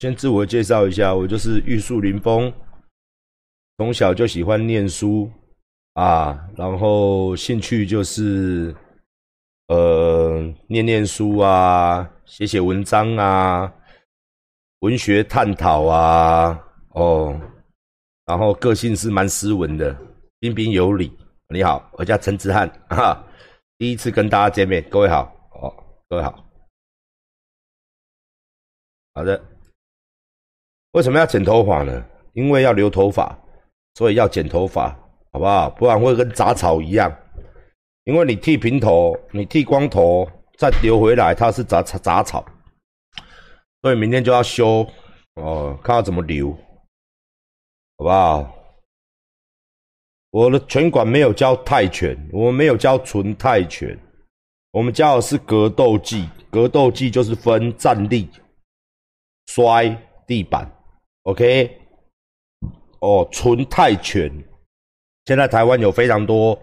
先自我介绍一下，我就是玉树临风，从小就喜欢念书啊，然后兴趣就是呃念念书啊，写写文章啊，文学探讨啊，哦，然后个性是蛮斯文的，彬彬有礼。你好，我叫陈子翰，哈，第一次跟大家见面，各位好，哦，各位好，好的。为什么要剪头发呢？因为要留头发，所以要剪头发，好不好？不然会跟杂草一样。因为你剃平头，你剃光头再留回来，它是杂杂草。所以明天就要修哦，看要怎么留，好不好？我的拳馆没有教泰拳，我们没有教纯泰拳，我们教的是格斗技。格斗技就是分站立、摔地板。OK，哦，纯泰拳，现在台湾有非常多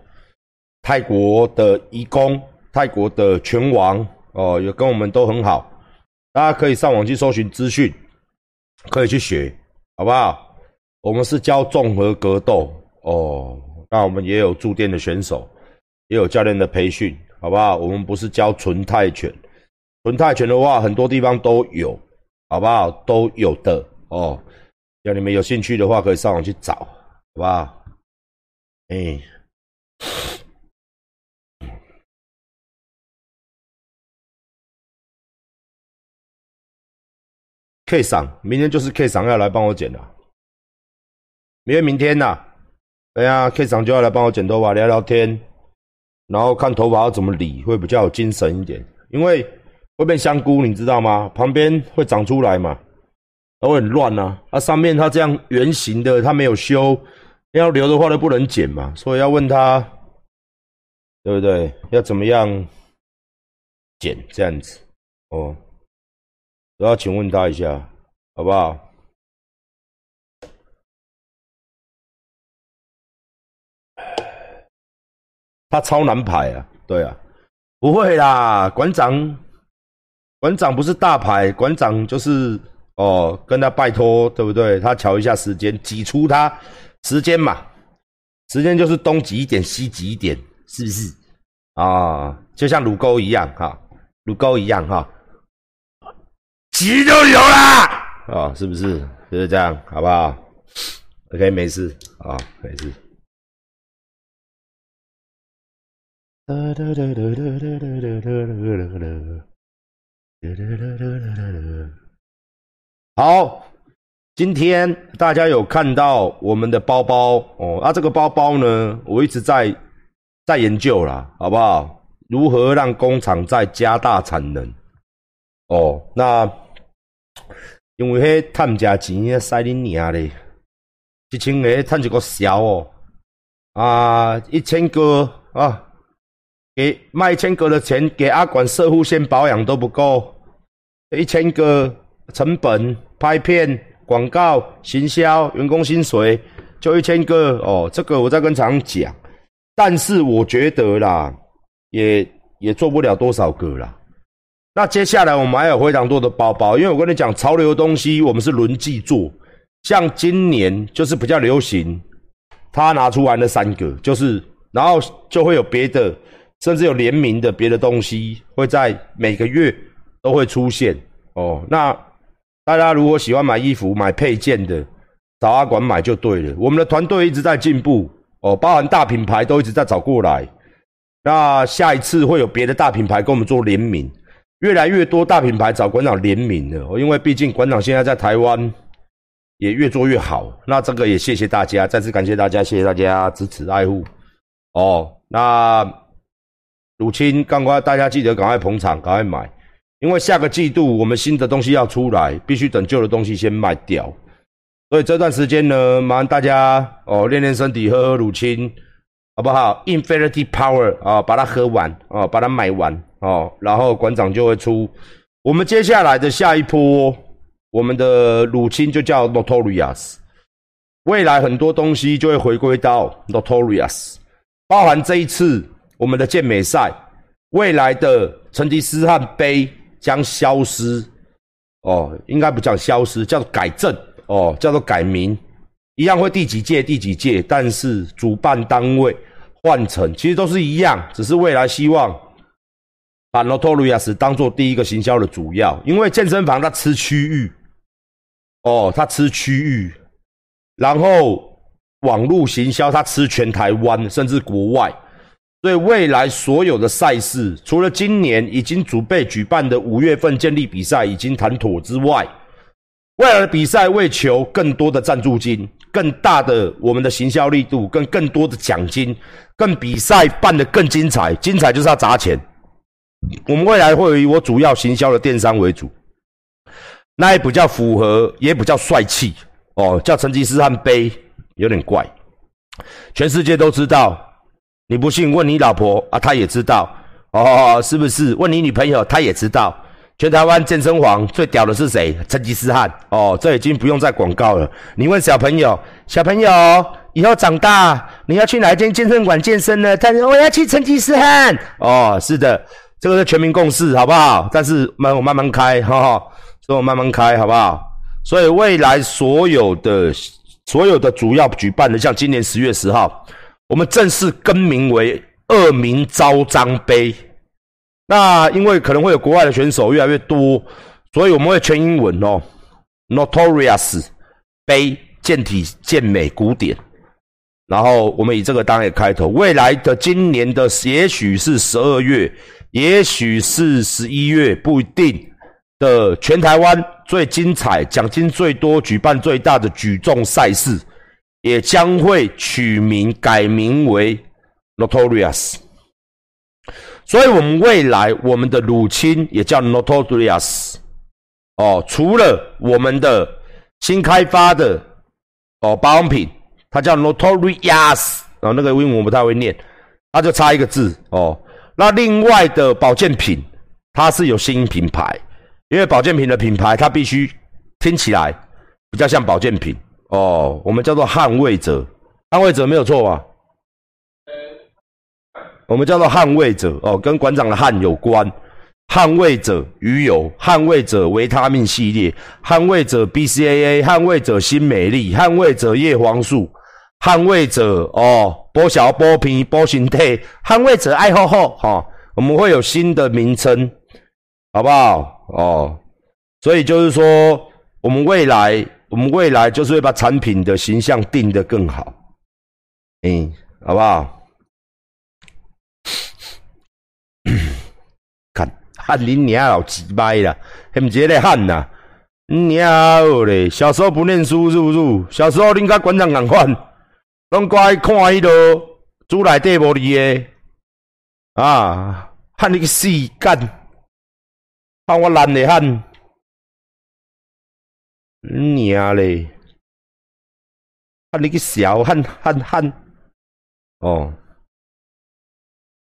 泰国的义工，泰国的拳王哦，有跟我们都很好，大家可以上网去搜寻资讯，可以去学，好不好？我们是教综合格斗哦，那我们也有驻店的选手，也有教练的培训，好不好？我们不是教纯泰拳，纯泰拳的话，很多地方都有，好不好？都有的哦。要你们有兴趣的话，可以上网去找，好不好？哎，K 赏，明天就是 K 赏要来帮我剪了。因为明天呐，对呀，K 赏就要来帮我剪头发，聊聊天，然后看头发要怎么理，会比较有精神一点，因为会变香菇，你知道吗？旁边会长出来嘛。都很乱呐，啊，上面它这样圆形的，它没有修，要留的话都不能剪嘛，所以要问他，对不对？要怎么样剪这样子？哦，都要请问他一下，好不好？他超难排啊，对啊，不会啦，馆长，馆长不是大牌，馆长就是。哦，跟他拜托，对不对？他瞧一下时间，挤出他时间嘛。时间就是东挤一点，西挤一点，是不是？啊，就像乳沟一样哈，乳沟一样哈，挤就有啦。啊，是不是？就是这样，好不好？OK，没事啊，没事。好，今天大家有看到我们的包包哦？啊，这个包包呢，我一直在在研究啦，好不好？如何让工厂再加大产能？哦，那因为迄探价钱要塞恁娘咧，一千个探一个小哦，啊，一千个啊，给卖一千个的钱给阿管社护线保养都不够，一千个成本。拍片、广告、行销、员工薪水就一千个哦，这个我在跟厂讲，但是我觉得啦，也也做不了多少个啦。那接下来我们还有非常多的包包，因为我跟你讲，潮流的东西我们是轮季做，像今年就是比较流行，他拿出来那三个，就是然后就会有别的，甚至有联名的别的东西会在每个月都会出现哦，那。大家如果喜欢买衣服、买配件的，找阿管买就对了。我们的团队一直在进步哦，包含大品牌都一直在找过来。那下一次会有别的大品牌跟我们做联名，越来越多大品牌找馆长联名了。因为毕竟馆长现在在台湾也越做越好。那这个也谢谢大家，再次感谢大家，谢谢大家支持爱护。哦，那乳清，赶快大家记得赶快捧场，赶快买。因为下个季度我们新的东西要出来，必须等旧的东西先卖掉，所以这段时间呢，麻烦大家哦练练身体，喝喝乳清，好不好？Infinity Power 啊，把它喝完啊，把它买完哦，然后馆长就会出我们接下来的下一波，我们的乳清就叫 Notorious，未来很多东西就会回归到 Notorious，包含这一次我们的健美赛，未来的成吉思汗杯。将消失哦，应该不叫消失，叫做改正哦，叫做改名，一样会第几届第几届，但是主办单位换成其实都是一样，只是未来希望把 Notorious 当做第一个行销的主要，因为健身房它吃区域，哦，它吃区域，然后网络行销它吃全台湾甚至国外。对未来所有的赛事，除了今年已经准备举办的五月份建立比赛已经谈妥之外，未来的比赛为求更多的赞助金、更大的我们的行销力度、跟更多的奖金、更比赛办得更精彩，精彩就是要砸钱。我们未来会以我主要行销的电商为主，那也比较符合，也比较帅气哦，叫成吉思汗杯有点怪，全世界都知道。你不信？问你老婆啊，她也知道哦，是不是？问你女朋友，她也知道。全台湾健身房最屌的是谁？成吉思汗哦，这已经不用再广告了。你问小朋友，小朋友以后长大你要去哪一间健身馆健身呢？他说我要去成吉思汗。哦，是的，这个是全民共识，好不好？但是慢我慢慢开，哈哈，所以我慢慢开，好不好？所以未来所有的所有的主要举办的，像今年十月十号。我们正式更名为“恶名昭彰杯”。那因为可能会有国外的选手越来越多，所以我们会全英文哦，“Notorious 杯”健体健美古典。然后我们以这个当一个开头。未来的今年的也许是十二月，也许是十一月，不一定的全台湾最精彩、奖金最多、举办最大的举重赛事。也将会取名改名为 Notorious，所以，我们未来我们的乳清也叫 Notorious 哦。除了我们的新开发的哦保养品，它叫 Notorious，哦，那个英文我不太会念，它就差一个字哦。那另外的保健品，它是有新品牌，因为保健品的品牌它必须听起来比较像保健品。哦，我们叫做捍卫者，捍卫者没有错吧？我们叫做捍卫者哦，跟馆长的捍有关。捍卫者鱼油，捍卫者维他命系列，捍卫者 BCAA，捍卫者新美丽，捍卫者叶黄素，捍卫者哦波小波皮波形态，捍卫者爱好好哈。我们会有新的名称，好不好？哦，所以就是说，我们未来。我们未来就是会把产品的形象定得更好，嗯，好不好？看汉林娘老鸡掰啦，还唔接咧汉呐？娘嘞！小时候不念书是不是？小时候恁甲馆长共款，拢乖看迄个猪内底无哩诶，啊，汉你个死干，喊我懒的汉。你娘嘞！喊你个小汉汉汉哦，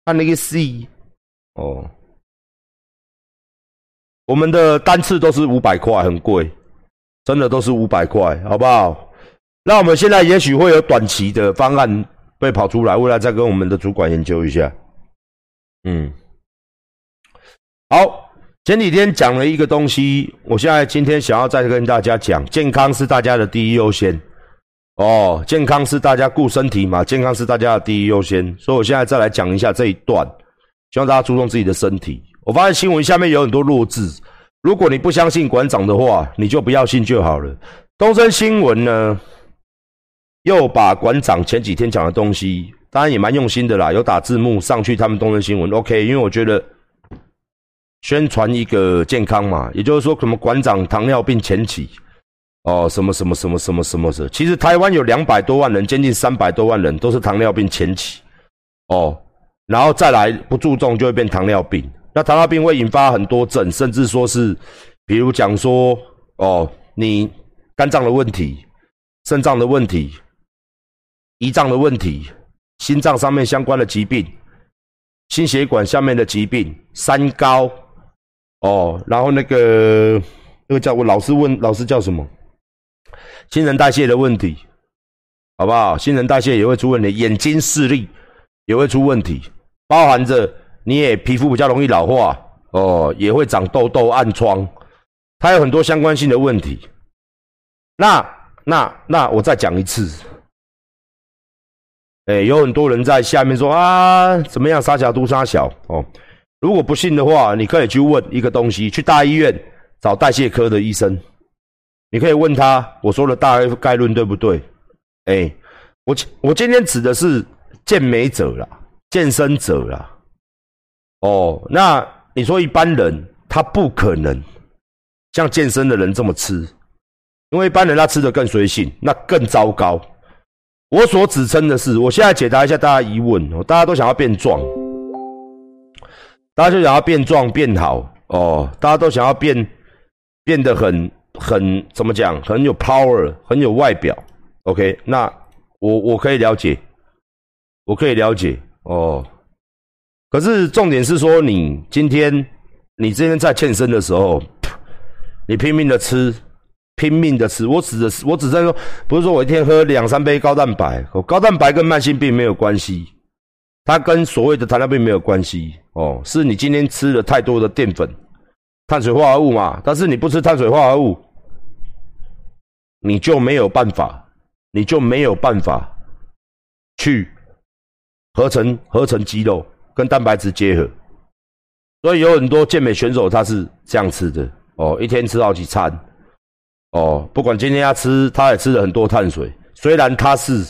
喊你个 C，哦。我们的单次都是五百块，很贵，真的都是五百块，好不好？那我们现在也许会有短期的方案被跑出来，未来再跟我们的主管研究一下。嗯，好。前几天讲了一个东西，我现在今天想要再跟大家讲，健康是大家的第一优先。哦，健康是大家顾身体嘛，健康是大家的第一优先，所以我现在再来讲一下这一段，希望大家注重自己的身体。我发现新闻下面有很多弱智，如果你不相信馆长的话，你就不要信就好了。东森新闻呢，又把馆长前几天讲的东西，当然也蛮用心的啦，有打字幕上去他们东森新闻，OK，因为我觉得。宣传一个健康嘛，也就是说，什么馆长糖尿病前期，哦，什么什么什么什么什么的。其实台湾有两百多万人，接近三百多万人都是糖尿病前期，哦，然后再来不注重就会变糖尿病。那糖尿病会引发很多症，甚至说是，比如讲说，哦，你肝脏的问题、肾脏的问题、胰脏的问题、心脏上面相关的疾病、心血管下面的疾病、三高。哦，然后那个那个叫我老师问老师叫什么？新陈代谢的问题，好不好？新陈代谢也会出问题，眼睛视力也会出问题，包含着你也皮肤比较容易老化哦，也会长痘痘、暗疮。它有很多相关性的问题。那那那我再讲一次，哎，有很多人在下面说啊，怎么样杀小都杀小哦。如果不信的话，你可以去问一个东西，去大医院找代谢科的医生，你可以问他我说的大概论对不对？哎，我我今天指的是健美者啦，健身者啦。哦，那你说一般人他不可能像健身的人这么吃。因为一般人他吃的更随性，那更糟糕。我所指称的是，我现在解答一下大家疑问哦，大家都想要变壮，大家就想要变壮变好哦，大家都想要变变得很很怎么讲，很有 power，很有外表。OK，那我我可以了解，我可以了解哦。可是重点是说，你今天你今天在健身的时候，你拼命的吃。拼命的吃，我指的是，我只在说，不是说我一天喝两三杯高蛋白，高蛋白跟慢性病没有关系，它跟所谓的糖尿病没有关系哦，是你今天吃了太多的淀粉、碳水化合物嘛？但是你不吃碳水化合物，你就没有办法，你就没有办法去合成合成肌肉跟蛋白质结合，所以有很多健美选手他是这样吃的哦，一天吃好几餐。哦，不管今天他吃，他也吃了很多碳水。虽然他是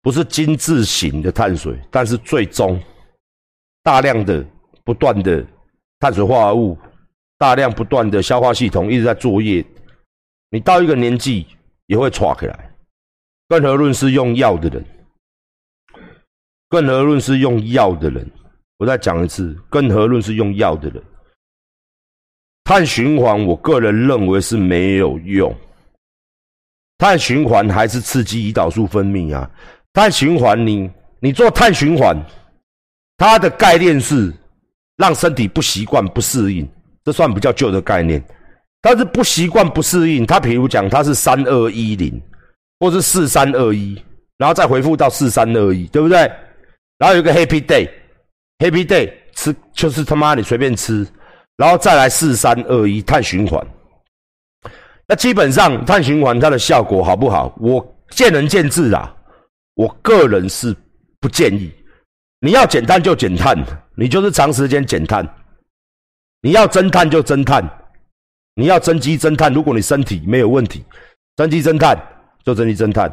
不是精致型的碳水，但是最终大量的、不断的碳水化合物，大量不断的消化系统一直在作业。你到一个年纪也会垮起来。更何论是用药的人，更何论是用药的人。我再讲一次，更何论是用药的人。碳循环，我个人认为是没有用。碳循环还是刺激胰岛素分泌啊。碳循环，你你做碳循环，它的概念是让身体不习惯、不适应，这算比较旧的概念。但是不习惯、不适应，它比如讲它是三二一零，或是四三二一，然后再回复到四三二一，对不对？然后有个 Happy Day，Happy Day 吃就是他妈你随便吃。然后再来四三二一碳循环，那基本上碳循环它的效果好不好？我见仁见智啊。我个人是不建议。你要减碳就减碳，你就是长时间减碳；你要增碳就增碳，你要增肌增碳。如果你身体没有问题，增肌增碳就增肌增碳。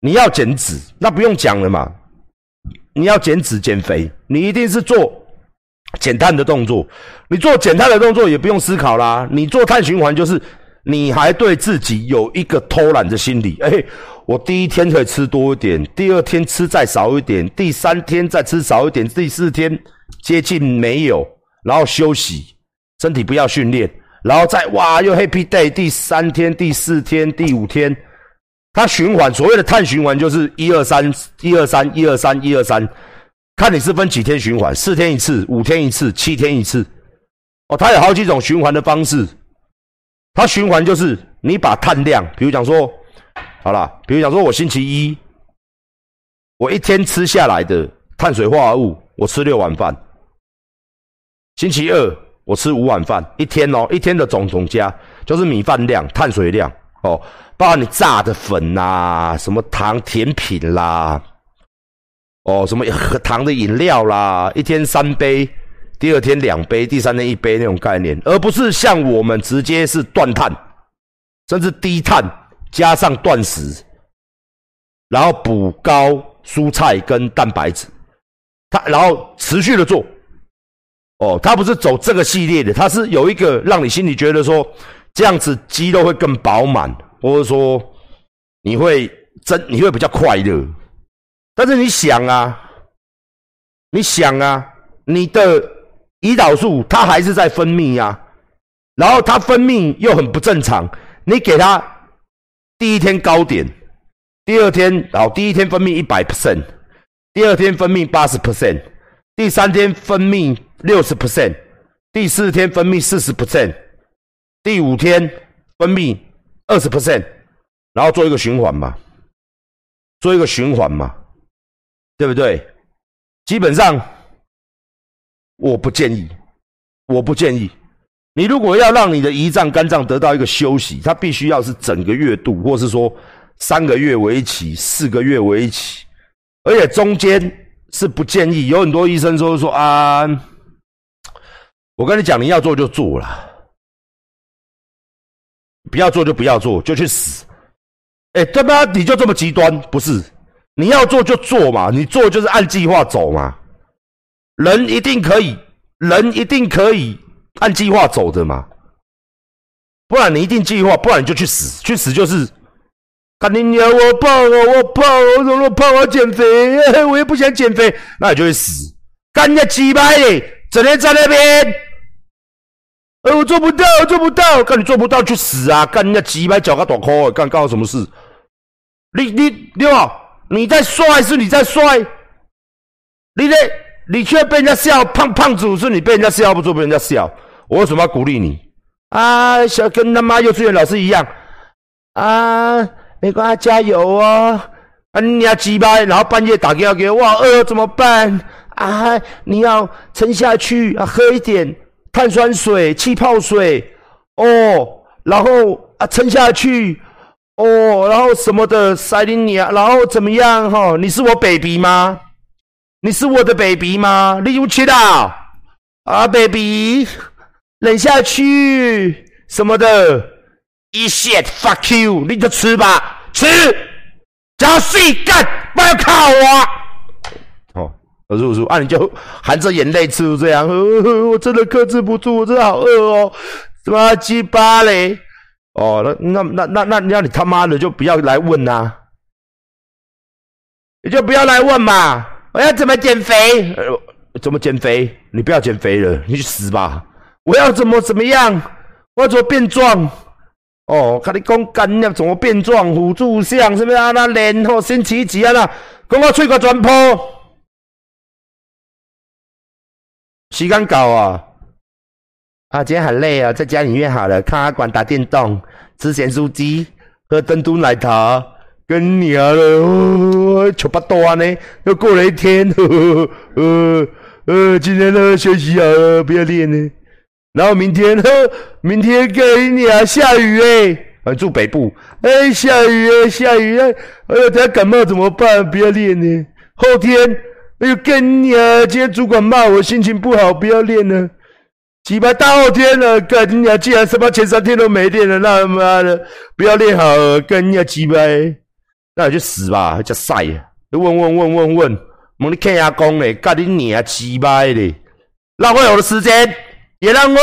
你要减脂，那不用讲了嘛。你要减脂减肥，你一定是做。减碳的动作，你做减碳的动作也不用思考啦。你做碳循环就是，你还对自己有一个偷懒的心理。哎，我第一天可以吃多一点，第二天吃再少一点，第三天再吃少一点，第四天接近没有，然后休息，身体不要训练，然后再哇又 Happy Day，第三天、第四天、第五天，它循环。所谓的碳循环就是一二三，一二三，一二三，一二三。看你是分几天循环，四天一次、五天一次、七天一次，哦，它有好几种循环的方式。它循环就是你把碳量，比如讲说，好了，比如讲说我星期一，我一天吃下来的碳水化合物，我吃六碗饭。星期二我吃五碗饭，一天哦，一天的总总加就是米饭量、碳水量哦，包括你炸的粉呐，什么糖甜品啦。哦，什么喝糖的饮料啦，一天三杯，第二天两杯，第三天一杯那种概念，而不是像我们直接是断碳，甚至低碳加上断食，然后补高蔬菜跟蛋白质，它然后持续的做，哦，它不是走这个系列的，它是有一个让你心里觉得说这样子肌肉会更饱满，或者说你会真你会比较快乐。但是你想啊，你想啊，你的胰岛素它还是在分泌呀，然后它分泌又很不正常。你给它第一天高点，第二天好，第一天分泌一百 percent，第二天分泌八十 percent，第三天分泌六十 percent，第四天分泌四十 percent，第五天分泌二十 percent，然后做一个循环嘛，做一个循环嘛。对不对？基本上，我不建议，我不建议。你如果要让你的胰脏、肝脏得到一个休息，它必须要是整个月度，或是说三个月为期、四个月为期，而且中间是不建议。有很多医生说说啊，我跟你讲，你要做就做了，不要做就不要做，就去死。哎，他妈你就这么极端？不是，你要做就做嘛，你做就是按计划走嘛。人一定可以，人一定可以。按计划走的嘛，不然你一定计划，不然你就去死，去死就是。干你娘我胖啊，我胖，我怎么胖？我减肥，我也不想减肥，那你就会死。干你鸡巴的，整天在那边。哎，我做不到，我做不到。干你做不到去死啊！干人家鸡巴脚个短裤，干干我什么事？你你你好，你在帅是你在帅？你在你却被人家笑，胖胖子是你被人家笑，不做被人家笑。我为什么鼓励你啊？想跟他妈幼稚园老师一样啊？没关系，加油哦！啊，你要鸡巴，然后半夜打电话给我，哇，饿怎么办啊？你要撑下去啊，喝一点碳酸水、气泡水哦，然后啊，撑下去哦，然后什么的塞进你啊，然后怎么样哈？你是我 baby 吗？你是我的 baby 吗？你有吃到啊，baby？忍下去什么的，eat shit fuck you，你就吃吧，吃，加睡干，不要靠我。哦，我叔叔，啊，你就含着眼泪吃这样，我真的克制不住，我真的好饿哦，什么鸡巴嘞？哦，那那那那那，那你他妈的就不要来问呐，你就不要来问嘛，我要怎么减肥？怎么减肥？你不要减肥了，你去死吧。我要怎么怎么样？我要怎么变壮？哦，看你讲干要怎么变壮？辅助项是不是啊？那练哦星期几啊？那讲我吹个转坡，时间搞啊！啊，今天很累啊，在家里面好了，看阿管打电动，吃咸酥鸡，喝珍珠奶茶，跟你啊了，吃不多呢。又过了一天，呵呵呃呃，今天呢休息啊，不要练呢。然后明天，呵，明天给你啊，下雨哎，啊，住北部，哎，下雨哎，下雨哎，哎呦，等下感冒怎么办？不要练呢。后天，哎呦，跟你啊，今天主管骂我，心情不好，不要练呢。几百大后天了，跟你啊，既然什么前三天都没练了，那他妈的不要练好，跟你啊，几百，那你就死吧，叫晒啊！问问问问问，问你看下工嘞，干你啊，几百嘞，浪费我的时间。也浪费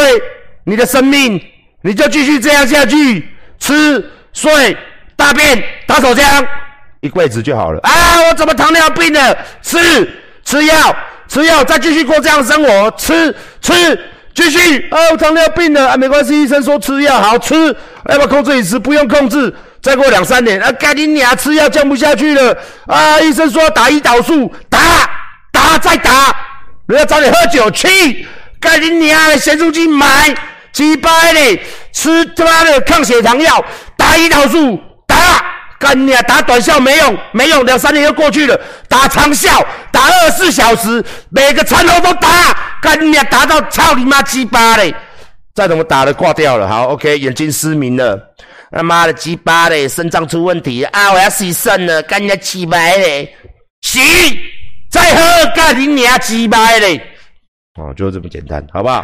你的生命，你就继续这样下去，吃睡大便打手枪，一辈子就好了啊！我怎么糖尿病了？吃吃药吃药，再继续过这样生活，吃吃继续哦，糖尿病了啊，没关系，医生说吃药好吃，要不要控制饮食？不用控制，再过两三年啊，赶紧俩吃药降不下去了啊！医生说打胰岛素，打打再打，人家找你喝酒去。赶紧娘的咸猪鸡买鸡巴的，吃他妈的抗血糖药，打胰岛素，打，干你娘打短效没用，没用，两三年又过去了，打长效，打二十四小时，每个餐后都打，干你娘打到操你妈鸡巴嘞！再怎么打的挂掉了，好，OK，眼睛失明了，他妈的鸡巴嘞，肾脏出问题啊，我要洗肾了，干你鸡巴嘞，洗，再喝，干你娘鸡巴嘞！哦，就这么简单，好不好？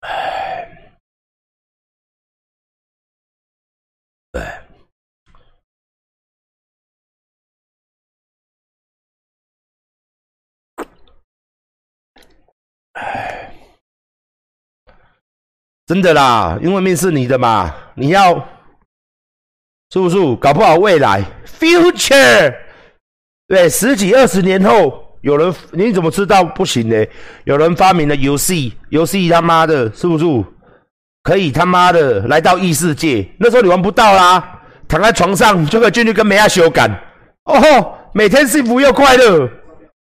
哎，哎，哎，真的啦，因为命是你的嘛，你要。是不是？搞不好未来，future，对，十几二十年后，有人你怎么知道不行呢？有人发明了游戏，游戏他妈的，是不是？可以他妈的来到异世界，那时候你玩不到啦，躺在床上就可以进去跟梅亚修改，哦吼，每天幸福又快乐，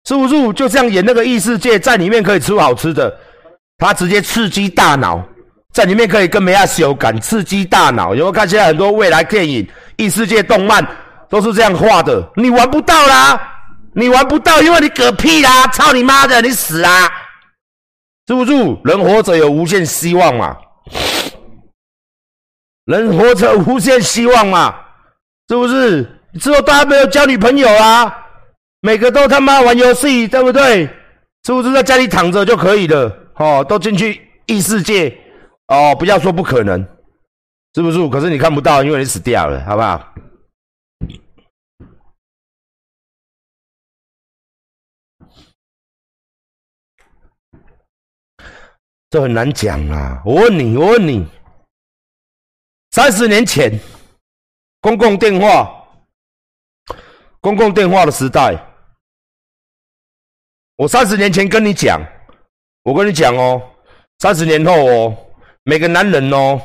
是不是？就这样演那个异世界，在里面可以吃好吃的，他直接刺激大脑。在里面可以跟梅亚修改，刺激大脑。有没有看现在很多未来电影、异世界动漫，都是这样画的，你玩不到啦，你玩不到，因为你嗝屁啦！操你妈的，你死啦！是不是？人活着有无限希望嘛？人活着无限希望嘛？是不是？之后大家没有交女朋友啊？每个都他妈玩游戏，对不对？是不是在家里躺着就可以了？哦，都进去异世界哦，不要说不可能，是不是？可是你看不到，因为你死掉了，好不好？这很难讲啊！我问你，我问你，三十年前，公共电话，公共电话的时代，我三十年前跟你讲，我跟你讲哦，三十年后哦，每个男人哦，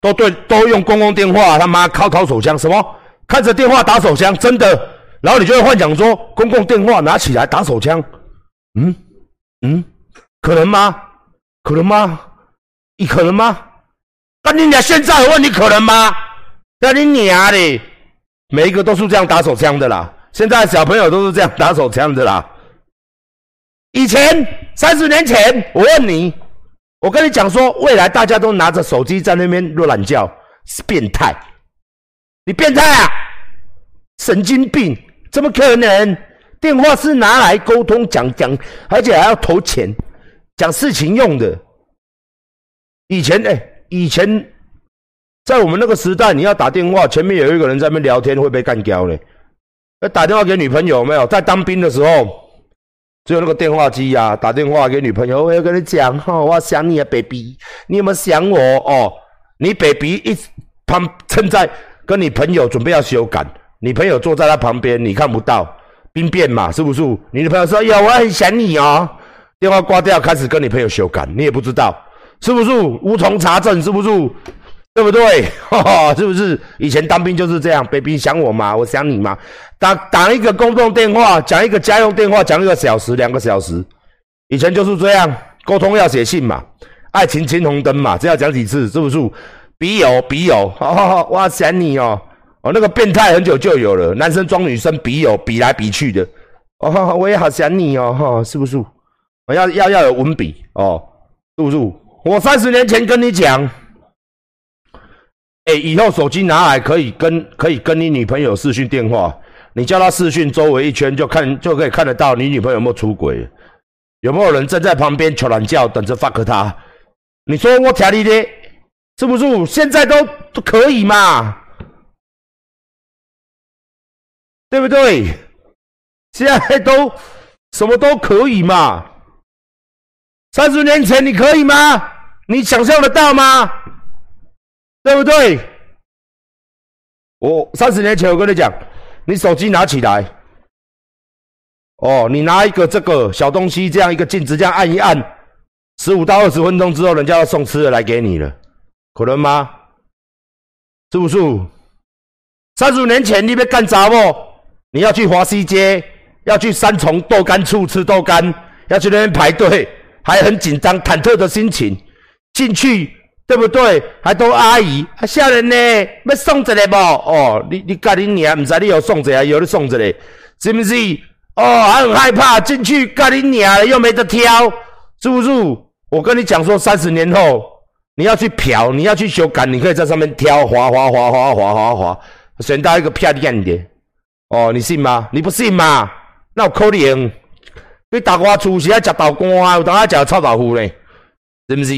都对都用公共电话，他妈靠掏手枪，什么看着电话打手枪，真的，然后你就会幻想说，公共电话拿起来打手枪，嗯嗯，可能吗？可能吗？你可能吗？那你俩现在问你可能吗？那你娘的，每一个都是这样打手枪的啦。现在小朋友都是这样打手枪的啦。以前三十年前，我问你，我跟你讲说，未来大家都拿着手机在那边乱叫，是变态。你变态啊？神经病？怎么可能？电话是拿来沟通讲讲，而且还要投钱。讲事情用的，以前哎，以前在我们那个时代，你要打电话，前面有一个人在那边聊天，会被干掉嘞。要打电话给女朋友没有？在当兵的时候，只有那个电话机呀，打电话给女朋友，我要跟你讲哈，我想你啊，baby，你有没有想我哦？你 baby 一旁正在跟你朋友准备要修改，你朋友坐在他旁边，你看不到，兵变嘛，是不是？你的朋友说，有，我很想你哦。电话挂掉，开始跟你朋友修改，你也不知道是不是无从查证，是不是？对不对？是不是？以前当兵就是这样，baby 想我吗？我想你吗？打打一个公共电话，讲一个家用电话，讲一个小时、两个小时，以前就是这样，沟通要写信嘛，爱情青红灯嘛，这要讲几次？是不是？笔友，笔友，哈哈我想你哦，哦，那个变态很久就有了，男生装女生，笔友，比来比去的，哦，我也好想你哦，哈，是不是？我要要要有文笔哦，是不是？我三十年前跟你讲，哎，以后手机拿来可以跟可以跟你女朋友视讯电话，你叫她视讯周围一圈就看就可以看得到你女朋友有没有出轨，有没有人站在旁边求懒觉等着 fuck 她？你说我听你的，是不是？现在都都可以嘛，对不对？现在都什么都可以嘛。三十年前你可以吗？你想象得到吗？对不对？我三十年前我跟你讲，你手机拿起来，哦，你拿一个这个小东西，这样一个镜子，这样按一按，十五到二十分钟之后，人家要送吃的来给你了，可能吗？是不是？三十年前你别干杂不？你要去华西街，要去三重豆干处吃豆干，要去那边排队。还很紧张、忐忑的心情进去，对不对？还都阿姨，还吓人呢，要送一个不？哦，你你家你娘唔知你有送一个，有你送一个，是不是？哦，还很害怕进去，家你娘又没得挑，是不是？我跟你讲说，三十年后你要去嫖，你要去修改，你可以在上面挑，滑滑滑滑滑滑滑，选到一个漂亮的。哦，你信吗？你不信吗？那我扣你。你大瓜厝是爱食豆干啊，有当爱食臭豆腐嘞，是不是？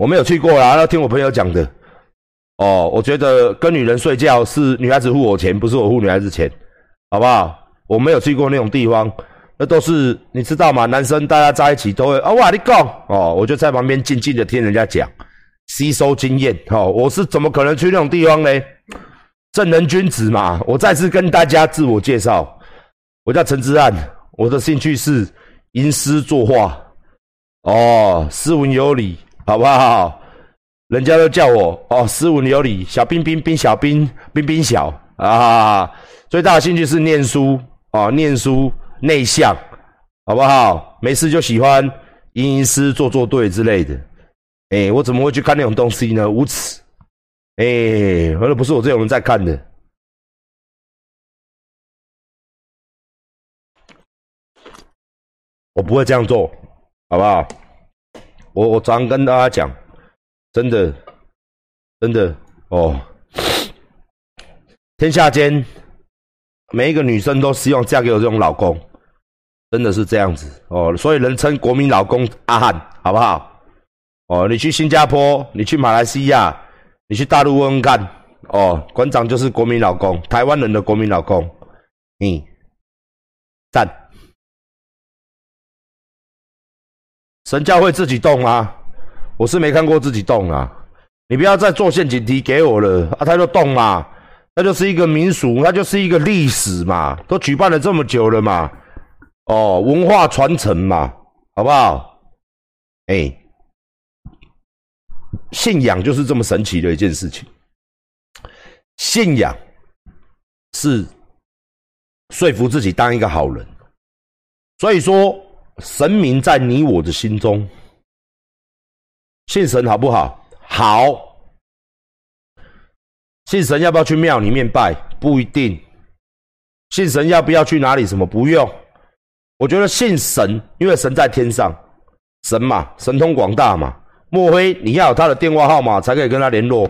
我没有去过啦，要听我朋友讲的。哦，我觉得跟女人睡觉是女孩子付我钱，不是我付女孩子钱，好不好？我没有去过那种地方，那都是你知道吗？男生大家在一起都会啊，哇，你讲哦，我就在旁边静静的听人家讲，吸收经验。哦，我是怎么可能去那种地方呢？正人君子嘛，我再次跟大家自我介绍，我叫陈之岸，我的兴趣是吟诗作画，哦，斯文有礼，好不好？人家都叫我哦，斯文有礼，小冰冰冰小冰冰冰小啊，最大的兴趣是念书啊，念书内向，好不好？没事就喜欢吟吟诗作作对之类的，哎，我怎么会去看那种东西呢？无耻！哎，反正不是我这种人在看的。我不会这样做，好不好？我我常跟大家讲，真的，真的哦，天下间每一个女生都希望嫁给我这种老公，真的是这样子哦，所以人称国民老公阿汉，好不好？哦，你去新加坡，你去马来西亚，你去大陆问问看，哦，馆长就是国民老公，台湾人的国民老公，你，赞。神教会自己动啊，我是没看过自己动啊。你不要再做陷阱题给我了啊！他就动嘛，那就是一个民俗，那就是一个历史嘛，都举办了这么久了嘛，哦，文化传承嘛，好不好？哎，信仰就是这么神奇的一件事情，信仰是说服自己当一个好人，所以说。神明在你我的心中，信神好不好？好。信神要不要去庙里面拜？不一定。信神要不要去哪里？什么不用？我觉得信神，因为神在天上，神嘛，神通广大嘛。莫非你要有他的电话号码才可以跟他联络？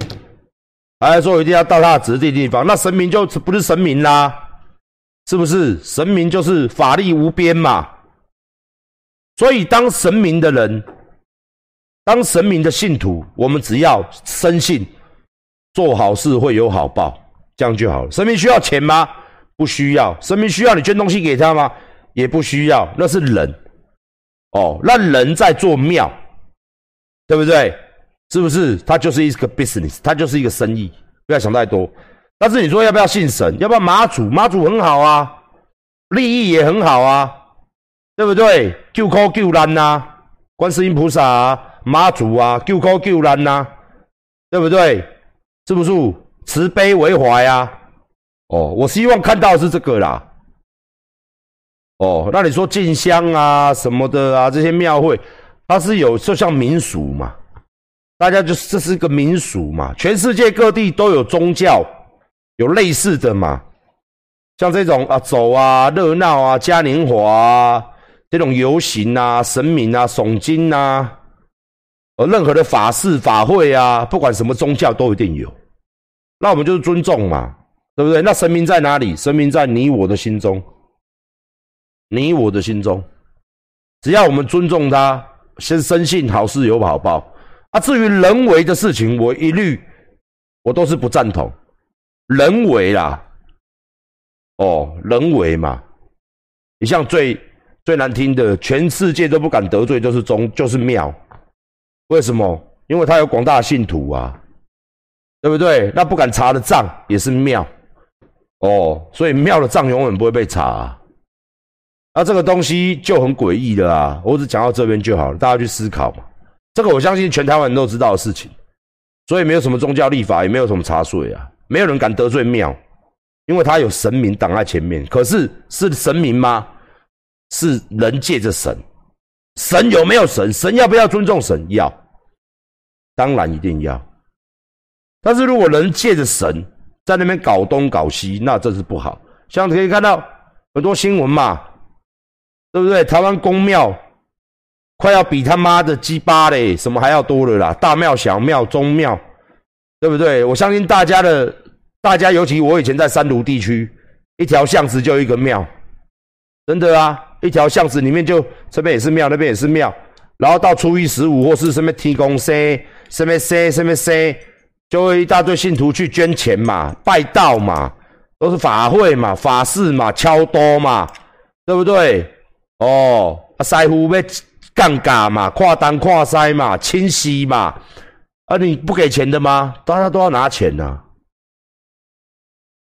还是说一定要到他的指定地方？那神明就不是神明啦，是不是？神明就是法力无边嘛。所以，当神明的人，当神明的信徒，我们只要深信，做好事会有好报，这样就好了。神明需要钱吗？不需要。神明需要你捐东西给他吗？也不需要。那是人，哦，那人在做庙，对不对？是不是？他就是一个 business，他就是一个生意，不要想太多。但是你说要不要信神？要不要妈祖？妈祖很好啊，利益也很好啊。对不对？救苦救难呐，观世音菩萨啊，妈祖啊，救苦救难呐，对不对？是不是慈悲为怀啊？哦，我希望看到是这个啦。哦，那你说进香啊什么的啊，这些庙会，它是有就像民俗嘛，大家就是这是一个民俗嘛，全世界各地都有宗教，有类似的嘛，像这种啊走啊热闹啊嘉年华啊。这种游行啊、神明啊、诵经啊，而任何的法事法会啊，不管什么宗教都一定有。那我们就是尊重嘛，对不对？那神明在哪里？神明在你我的心中，你我的心中。只要我们尊重他，先深信好事有好报。啊，至于人为的事情，我一律我都是不赞同。人为啦，哦，人为嘛，你像最。最难听的，全世界都不敢得罪，就是宗，就是庙。为什么？因为他有广大信徒啊，对不对？那不敢查的账也是庙哦，所以庙的账永远不会被查。啊那这个东西就很诡异的啊！我只讲到这边就好了，大家去思考嘛。这个我相信全台湾人都知道的事情，所以没有什么宗教立法，也没有什么查税啊，没有人敢得罪庙，因为他有神明挡在前面。可是是神明吗？是人借着神，神有没有神？神要不要尊重神？要，当然一定要。但是如果人借着神在那边搞东搞西，那这是不好。像可以看到很多新闻嘛，对不对？台湾公庙快要比他妈的鸡巴嘞，什么还要多了啦？大庙、小庙、中庙，对不对？我相信大家的，大家尤其我以前在三卢地区，一条巷子就一个庙，真的啊。一条巷子里面就这边也是庙，那边也是庙，然后到初一十五或是什么天公生、什么生、什么生，就会一大堆信徒去捐钱嘛、拜道嘛，都是法会嘛、法事嘛、敲多嘛，对不对？哦，啊，师傅要杠杆嘛、跨单跨塞嘛、清洗嘛，啊，你不给钱的吗？大家都要拿钱呐，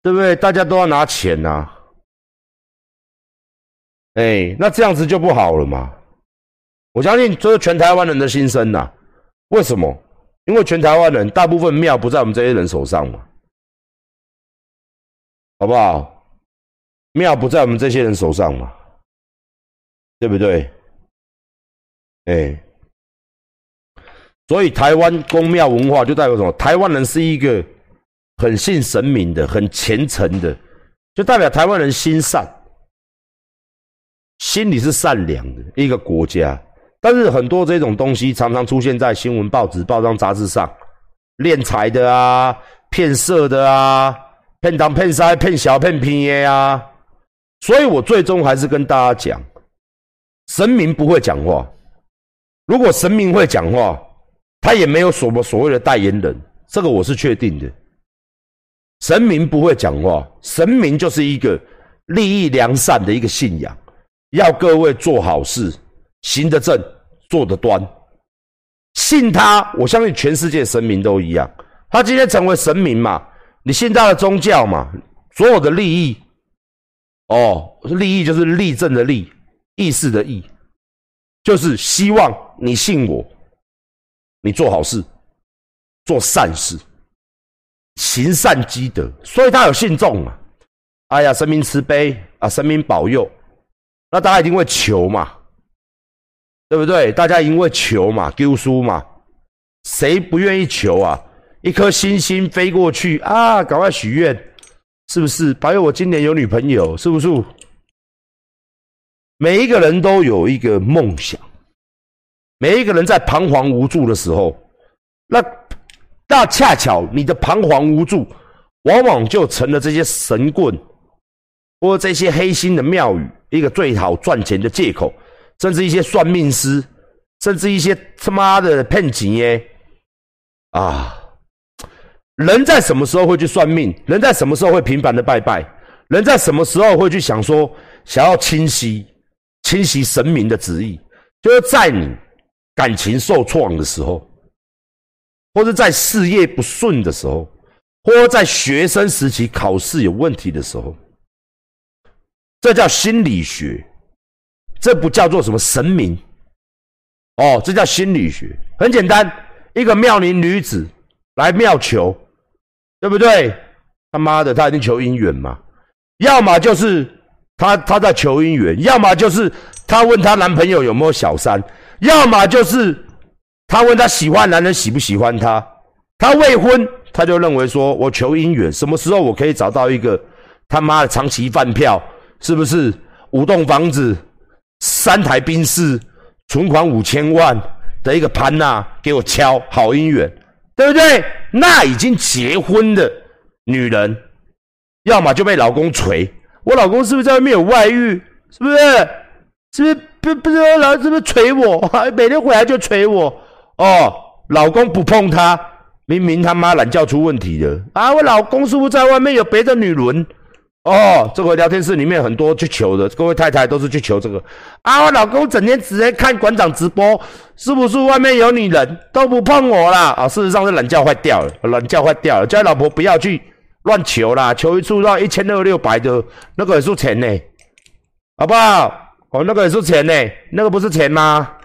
对不对？大家都要拿钱呐。哎，那这样子就不好了嘛！我相信这是全台湾人的心声呐。为什么？因为全台湾人大部分庙不在我们这些人手上嘛，好不好？庙不在我们这些人手上嘛，对不对？哎，所以台湾公庙文化就代表什么？台湾人是一个很信神明的、很虔诚的，就代表台湾人心善，心里是善良的一个国家。但是很多这种东西常常出现在新闻、报纸、报章、杂志上，敛财的啊，骗色的啊，骗当骗塞、骗小骗拼耶啊。所以我最终还是跟大家讲，神明不会讲话。如果神明会讲话，他也没有什么所谓的代言人，这个我是确定的。神明不会讲话，神明就是一个利益良善的一个信仰，要各位做好事。行得正，坐得端，信他，我相信全世界神明都一样。他今天成为神明嘛？你信他的宗教嘛？所有的利益，哦，利益就是立正的立，意识的意，就是希望你信我，你做好事，做善事，行善积德，所以他有信众嘛？哎呀，神明慈悲啊，神明保佑，那大家一定会求嘛？对不对？大家因为求嘛，丢书嘛，谁不愿意求啊？一颗星星飞过去啊，赶快许愿，是不是？保佑我今年有女朋友，是不是？每一个人都有一个梦想，每一个人在彷徨无助的时候，那那恰巧你的彷徨无助，往往就成了这些神棍或这些黑心的庙宇一个最好赚钱的借口。甚至一些算命师，甚至一些他妈的骗钱耶！啊，人在什么时候会去算命？人在什么时候会频繁的拜拜？人在什么时候会去想说想要清晰、清晰神明的旨意？就是在你感情受创的时候，或者在事业不顺的时候，或者在学生时期考试有问题的时候，这叫心理学。这不叫做什么神明，哦，这叫心理学，很简单，一个妙龄女子来庙求，对不对？他妈的，她一定求姻缘嘛？要么就是她她在求姻缘，要么就是她问她男朋友有没有小三，要么就是她问她喜欢男人喜不喜欢她，她未婚，她就认为说我求姻缘，什么时候我可以找到一个他妈的长期饭票，是不是五栋房子？三台宾士，存款五千万的一个潘娜给我敲好姻缘，对不对？那已经结婚的女人，要么就被老公锤。我老公是不是在外面有外遇？是不是？是不是不不知道老是不是锤我？每天回来就锤我。哦，老公不碰她，明明他妈懒觉出问题了啊！我老公是不是在外面有别的女人？哦，这个聊天室里面很多去求的，各位太太都是去求这个啊！我老公整天只在看馆长直播，是不是外面有女人都不碰我啦？啊，事实上是懒觉坏掉了，懒觉坏掉了，叫老婆不要去乱求啦，求一处要一千六六百的，那个也是钱呢，好不好？哦，那个也是钱呢，那个不是钱吗？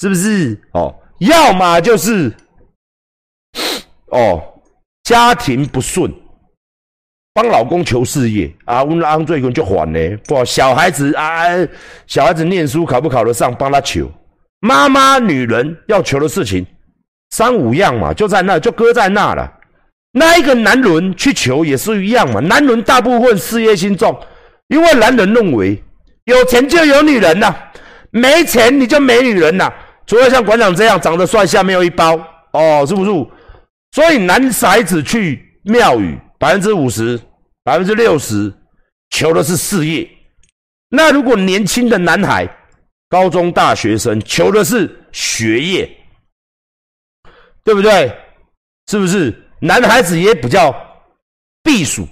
是不是？哦，要么就是哦，家庭不顺。帮老公求事业啊，问安最根就还呢。不，小孩子啊，小孩子念书考不考得上，帮他求。妈妈女人要求的事情，三五样嘛，就在那，就搁在那了。那一个男人去求也是一样嘛。男人大部分事业心重，因为男人认为有钱就有女人呐，没钱你就没女人呐。除了像馆长这样长得帅，下面有一包哦，是不是？所以男孩子去庙宇。百分之五十、百分之六十求的是事业。那如果年轻的男孩、高中大学生求的是学业，对不对？是不是？男孩子也比较避暑，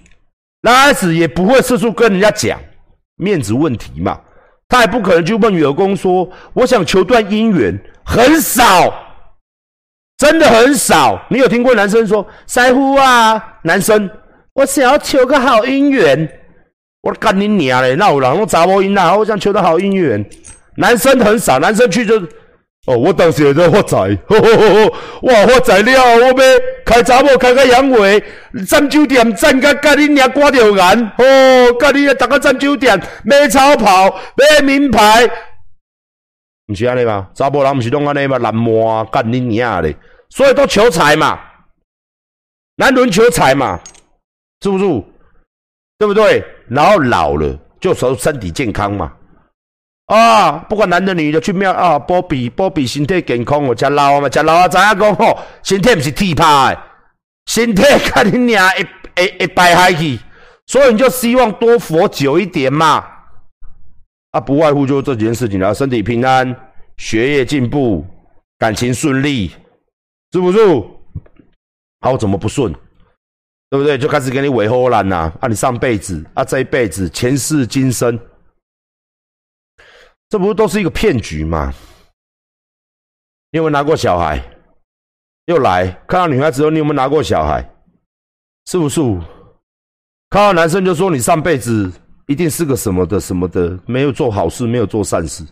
男孩子也不会四处跟人家讲面子问题嘛。他也不可能去问老公说：“我想求段姻缘。”很少，真的很少。你有听过男生说“腮乎啊”？男生。我想要求个好姻缘，我干你娘嘞！那有人用查某音啊，我想求个好姻缘。男生很少，男生去就哦，我当时也在发财，哇，发财了，我要开查某，开个阳痿，占酒店，占个干你娘挂掉眼，哦，干你大个占酒店，买超跑，买名牌，不是安尼吗？查某人不是拢安尼吗？男模干你娘嘞！所以都求财嘛，男人求财嘛，是不是？对不对？然后老了就说身体健康嘛，啊，不管男的女的去庙啊，波比波比身体健康哦，吃老嘛，吃老啊，知影讲吼，身体不是铁拍的，身体看你娘会会会败下去，所以你就希望多活久一点嘛，啊，不外乎就这几件事情啦，身体平安，学业进步，感情顺利，是不是？好，怎么不顺？对不对？就开始给你尾后烂呐！啊，你上辈子啊，这一辈子前世今生，这不都是一个骗局吗？你有没有拿过小孩？又来看到女孩子后，你有没有拿过小孩？是不是？看到男生就说你上辈子一定是个什么的什么的，没有做好事，没有做善事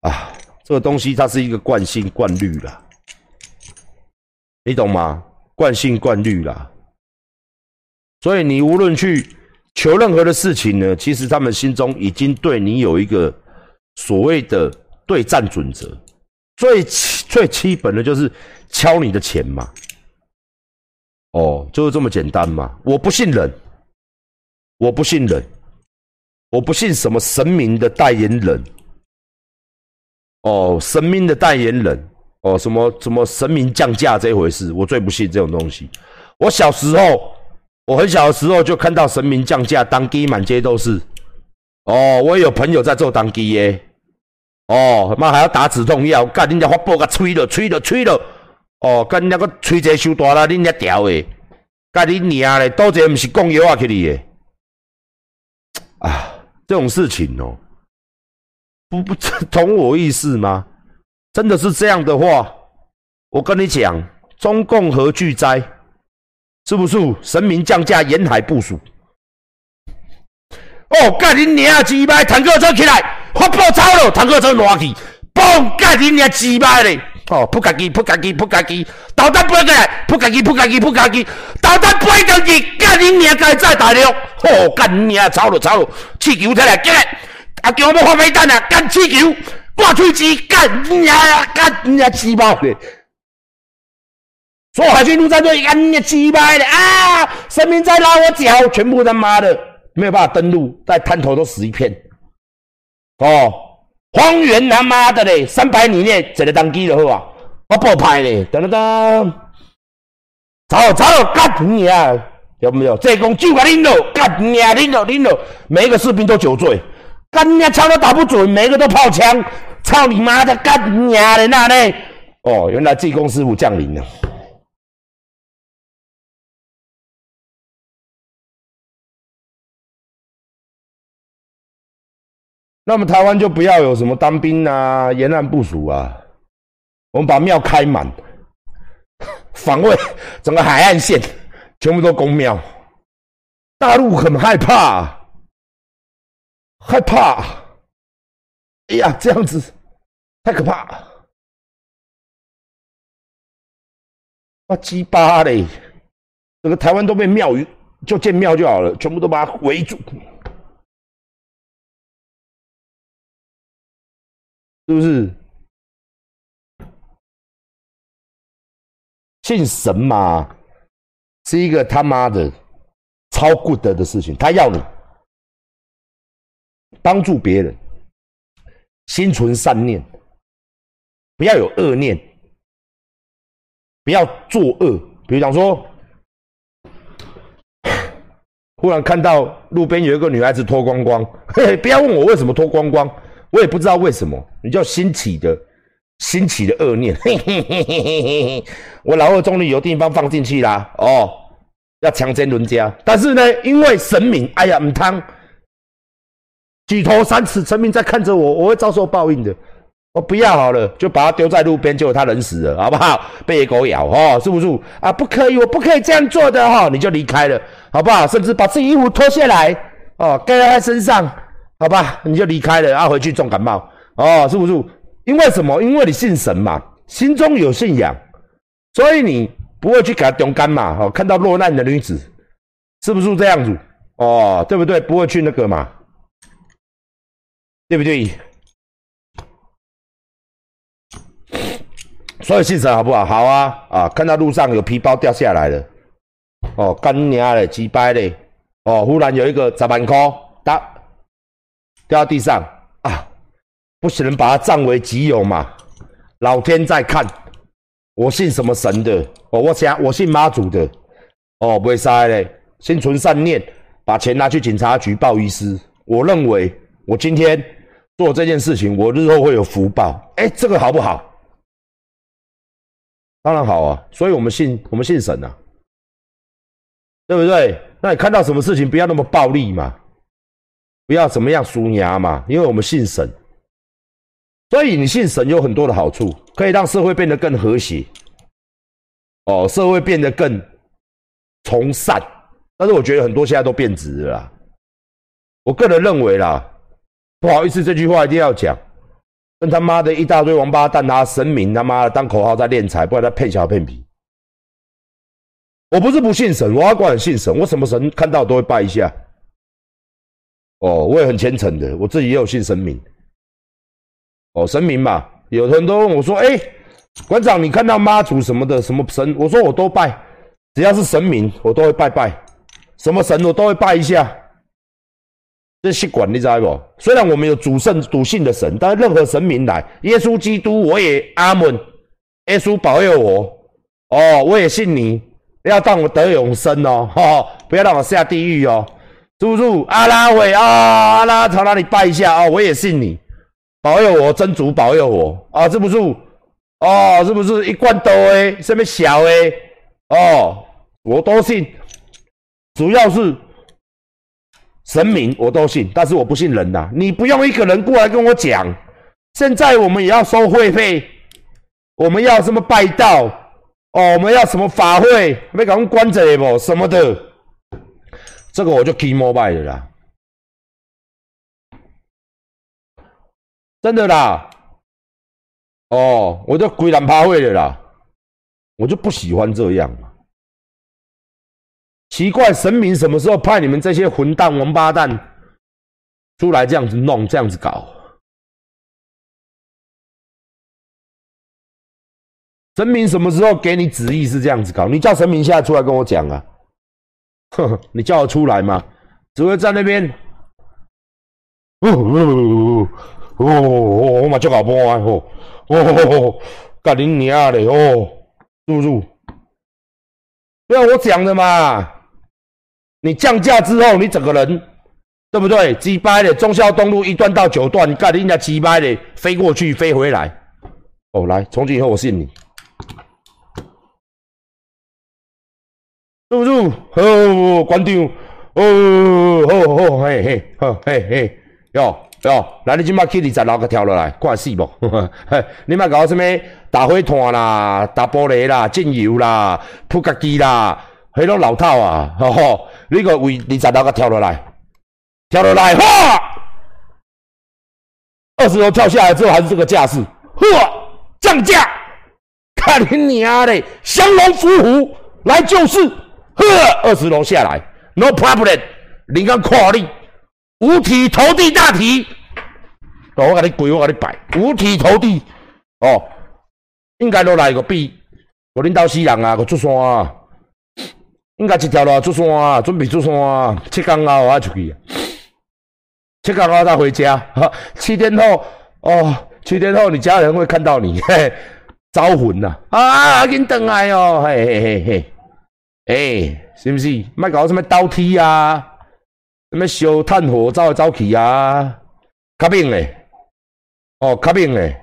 啊！这个东西它是一个惯性惯律了，你懂吗？惯性惯律啦，所以你无论去求任何的事情呢，其实他们心中已经对你有一个所谓的对战准则，最最基本的就是敲你的钱嘛。哦，就是这么简单嘛。我不信人，我不信人，我不信什么神明的代言人。哦，神明的代言人。哦，什么什么神明降价这一回事，我最不信这种东西。我小时候，我很小的时候就看到神明降价，当机满街都是。哦，我也有朋友在做当机耶。哦，妈还要打止痛药，干人家发布个吹了吹了吹了。哦，干人家个吹者收大了，恁家调的。干你娘嘞，多者不是供药啊去你的。啊，这种事情哦，不不 懂我意思吗？真的是这样的话，我跟你讲，中共何惧哉？是不是神明降价，沿海部署？哦，干你娘鸡巴！坦克车起来，发炮走了，坦克车乱去，嘣！干你娘鸡巴嘞！哦，扑家机，扑家机，扑家机，导弹飞过来，扑家机，扑家机，扑家机，导弹飞过去，干你娘该再大了！哦，干你娘走了走了，气球起来，进来，啊，叫我们发飞弹啊，干气球！挂吹机干你呀！干你呀！鸡巴的！说海军陆战队干你鸡巴的啊！神明在拉我脚，全部他妈的没有办法登陆，在滩头都死一片。哦，荒原他妈的嘞！三百里内怎么当机的好啊？我爆牌嘞！等等等，走走干你呀！有没有？这公就个领导干你呀！领导领导，每一个士兵都酒醉。干你枪都打不准，每个都炮枪，操你妈的干你娘的那嘞！哦，原来济公师傅降临了。那么台湾就不要有什么当兵啊、沿岸部署啊，我们把庙开满，防卫整个海岸线，全部都公庙。大陆很害怕。害怕！哎呀，这样子太可怕！啊，鸡巴嘞！整个台湾都被庙宇就建庙就好了，全部都把它围住，是不是？信神嘛，是一个他妈的超 good 的事情，他要你。帮助别人，心存善念，不要有恶念，不要作恶。比如讲说，忽然看到路边有一个女孩子脱光光，嘿嘿，不要问我为什么脱光光，我也不知道为什么。你叫兴起的，兴起的恶念，我老二终于有地方放进去啦。哦，要强奸人家，但是呢，因为神明，哎呀，唔汤。举头三尺，神明在看着我，我会遭受报应的。我不要好了，就把它丢在路边，结果他人死了，好不好？被野狗咬，哦，是不是？啊，不可以，我不可以这样做的，哈，你就离开了，好不好？甚至把自己衣服脱下来，哦，盖在他身上，好吧？你就离开了，要回去重感冒，哦，是不是？因为什么？因为你信神嘛，心中有信仰，所以你不会去给他丢干嘛？哦，看到落难的女子，是不是这样子？哦，对不对？不会去那个嘛？对不对？所以信神好不好？好啊啊！看到路上有皮包掉下来了，哦，干娘嘞，几百嘞，哦，忽然有一个十万块打掉到地上啊，不能把它占为己有嘛？老天在看，我信什么神的？哦，我想我信妈祖的。哦，不会塞嘞，心存善念，把钱拿去警察局报医师。我认为我今天做这件事情，我日后会有福报。哎，这个好不好？当然好啊，所以我们信我们信神啊，对不对？那你看到什么事情不要那么暴力嘛，不要怎么样输牙嘛，因为我们信神，所以你信神有很多的好处，可以让社会变得更和谐，哦，社会变得更从善。但是我觉得很多现在都变质了，我个人认为啦，不好意思，这句话一定要讲。跟他妈的一大堆王八蛋拿神明他妈的当口号在敛财，不然他骗小骗皮。我不是不信神，我阿管很信神，我什么神看到都会拜一下。哦，我也很虔诚的，我自己也有信神明。哦，神明嘛，有很多问我说：“哎，馆长，你看到妈祖什么的什么神？”我说：“我都拜，只要是神明，我都会拜拜，什么神我都会拜一下。”这习惯你知道不？虽然我们有主圣主信的神，但任何神明来，耶稣基督我也阿门，耶稣保佑我哦，我也信你，不要让我得永生哦，哈，不要让我下地狱哦，是不是？阿拉伟啊，阿拉朝哪里拜一下哦，我也信你，保佑我，真主保佑我啊，是不是？哦，是不是一贯多诶，什么小诶？哦，我都信，主要是。神明我都信，但是我不信人呐。你不用一个人过来跟我讲，现在我们也要收会费，我们要什么拜道。哦，我们要什么法会，没搞关着不什么的，这个我就 key more 拜的啦，真的啦，哦，我就鬼然趴会的啦，我就不喜欢这样。奇怪，神明什么时候派你们这些混蛋王八蛋出来这样子弄，这样子搞？神明什么时候给你旨意是这样子搞？你叫神明现在出来跟我讲啊！呵呵，你叫我出来吗？只会在那边，哦哦哦哦，我嘛就搞不完哦哦哦，干你娘的哦，入入，不要我讲的嘛！你降价之后，你整个人对不对？击掰的中孝东路一段到九段，你干人家击掰的飞过去飞回来。哦，来，从今以后我信你，入入哦，关掉哦哦哦，嘿嘿，好嘿嘿，哟哟，来，你今麦去二十楼个跳落来，怪死不？你莫搞什么打灰炭啦、打玻璃啦、进油啦、扑克机啦。迄种老套啊，吼吼！你个为二十楼个跳落来，跳落来，哇！二十楼跳下来之后还是这个架势，呵，降价，看你娘的，降龙伏虎来救市，呵，二十楼下来，no problem，你看跨力，五体投地大体，哦，我给你跪，我给你拜，五体投地，哦，应该落来个比，我领导西人啊，个出山啊。应该一条路出山啊，准备出山啊，七天后啊出去，七天后再回家。哈七天后哦，七天后你家人会看到你，嘿，招魂呐！啊，紧等来哦，嘿嘿嘿嘿，哎，是不是？莫搞什么刀梯啊，什么烧炭火走来走去啊，较明嘞，哦，较明嘞，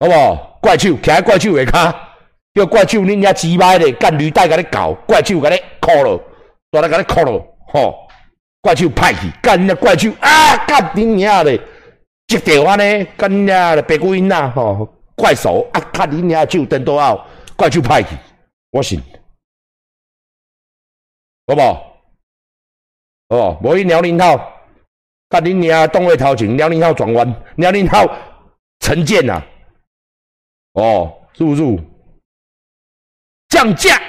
好不好？怪手，徛怪手下骹。叫怪兽，恁遐鸡歹咧，干驴带甲你搞，怪兽甲你敲了，大来甲你敲了，吼！怪兽歹去，干恁遐怪兽啊，干恁遐咧，接着安尼，干恁遐咧白骨鹰呐，吼！怪兽啊，看恁遐手等多后，怪兽歹去，我信，好无？哦，无去辽宁号，干恁遐东位头前，辽宁号转弯，辽宁号沉舰呐，哦，是不是？降价，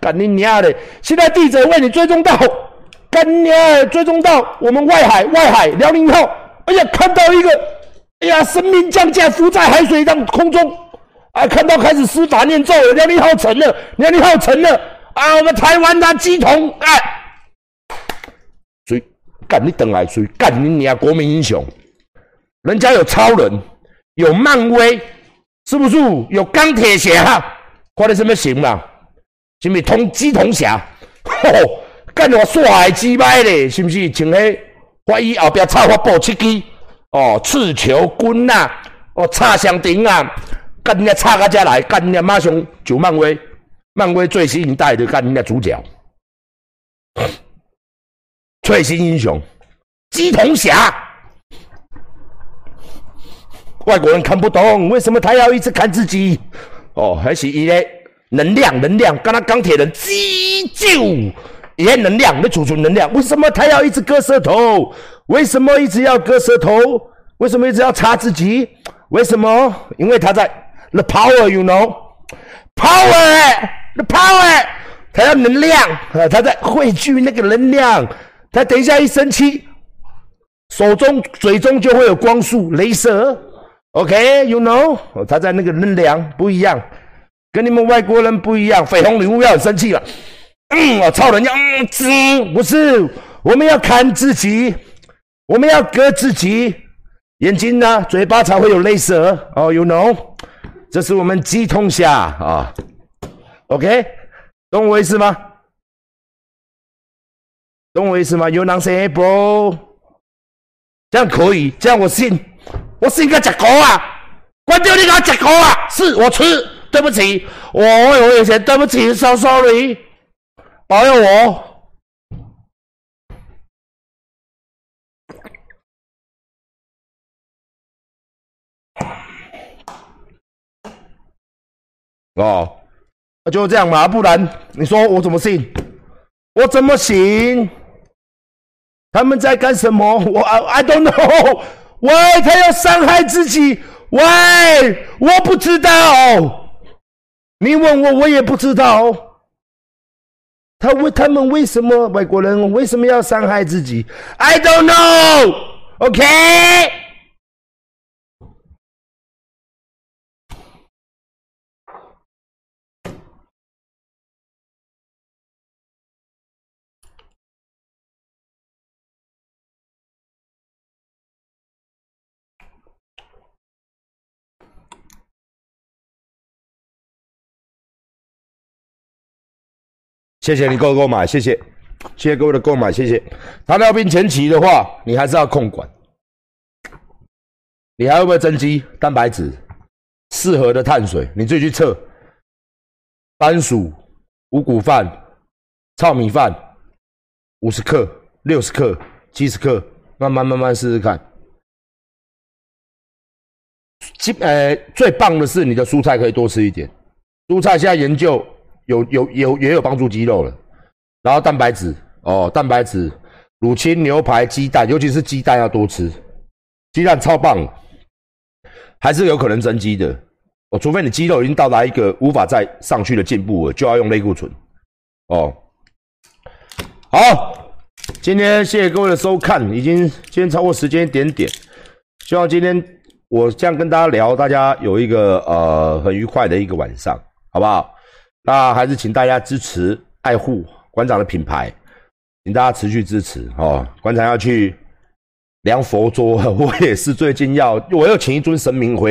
干你娘的！现在记者为你追踪到，干你娘追踪到我们外海，外海辽宁号，哎呀，看到一个，哎呀，神明降价浮在海水上空中，啊，看到开始施法念咒了，辽宁号沉了，辽宁号沉了啊！我们台湾的鸡同哎，所以干你等来，谁干你娘国民英雄，人家有超人，有漫威，是不是有钢铁侠？看你什么型嘛？是不是通鸡同侠？吼，干我耍海鸡掰咧，是不是？穿迄花衣后边插发布七支哦，刺球棍啊，哦，插上顶啊。干人家插个家来，干人家马上就漫威，漫威最新一代的干人家主角，最新英雄，鸡同侠。外国人看不懂，为什么他要一直看自己？哦，还是伊咧能量，能量，跟他钢铁人急救，也能量，你储存能量。为什么他要一直割舌头？为什么一直要割舌头？为什么一直要插自己？为什么？因为他在。The power, you know, power, the power，他要能量，呃，他在汇聚那个能量。他等一下一生气，手中、嘴中就会有光束、镭射。OK，you know，他在那个能量不一样，跟你们外国人不一样。绯红女巫要很生气了，嗯，我操人家嗯，滋，不是，我们要看自己，我们要割自己眼睛呢，嘴巴才会有镭射。哦，you know。这是我们鸡通虾啊，OK，懂我意思吗？懂我意思吗？You know say bro，这样可以，这样我信，我信个只狗啊，关掉你个只狗啊，是我吃，对不起，我有有钱对不起，so sorry，保佑我。哦，那就这样嘛，不然你说我怎么信？我怎么行？他们在干什么？我 I don't know。喂，他要伤害自己？喂，我不知道。你问我，我也不知道。他为他们为什么外国人为什么要伤害自己？I don't know。OK。谢谢你购购买，谢谢，谢谢各位的购买，谢谢。糖尿病前期的话，你还是要控管。你还会不会增肌？蛋白质适合的碳水，你自己去测。番薯、五谷饭、糙米饭，五十克、六十克、七十克，慢慢慢慢试试看。基呃，最棒的是你的蔬菜可以多吃一点。蔬菜现在研究。有有有也有帮助肌肉了，然后蛋白质哦，蛋白质，乳清、牛排、鸡蛋，尤其是鸡蛋要多吃，鸡蛋超棒，还是有可能增肌的哦，除非你肌肉已经到达一个无法再上去的进步了，就要用类固醇哦。好，今天谢谢各位的收看，已经今天超过时间一点点，希望今天我这样跟大家聊，大家有一个呃很愉快的一个晚上，好不好？那还是请大家支持爱护馆长的品牌，请大家持续支持哦。馆长要去量佛桌，我也是最近要，我要请一尊神明回来。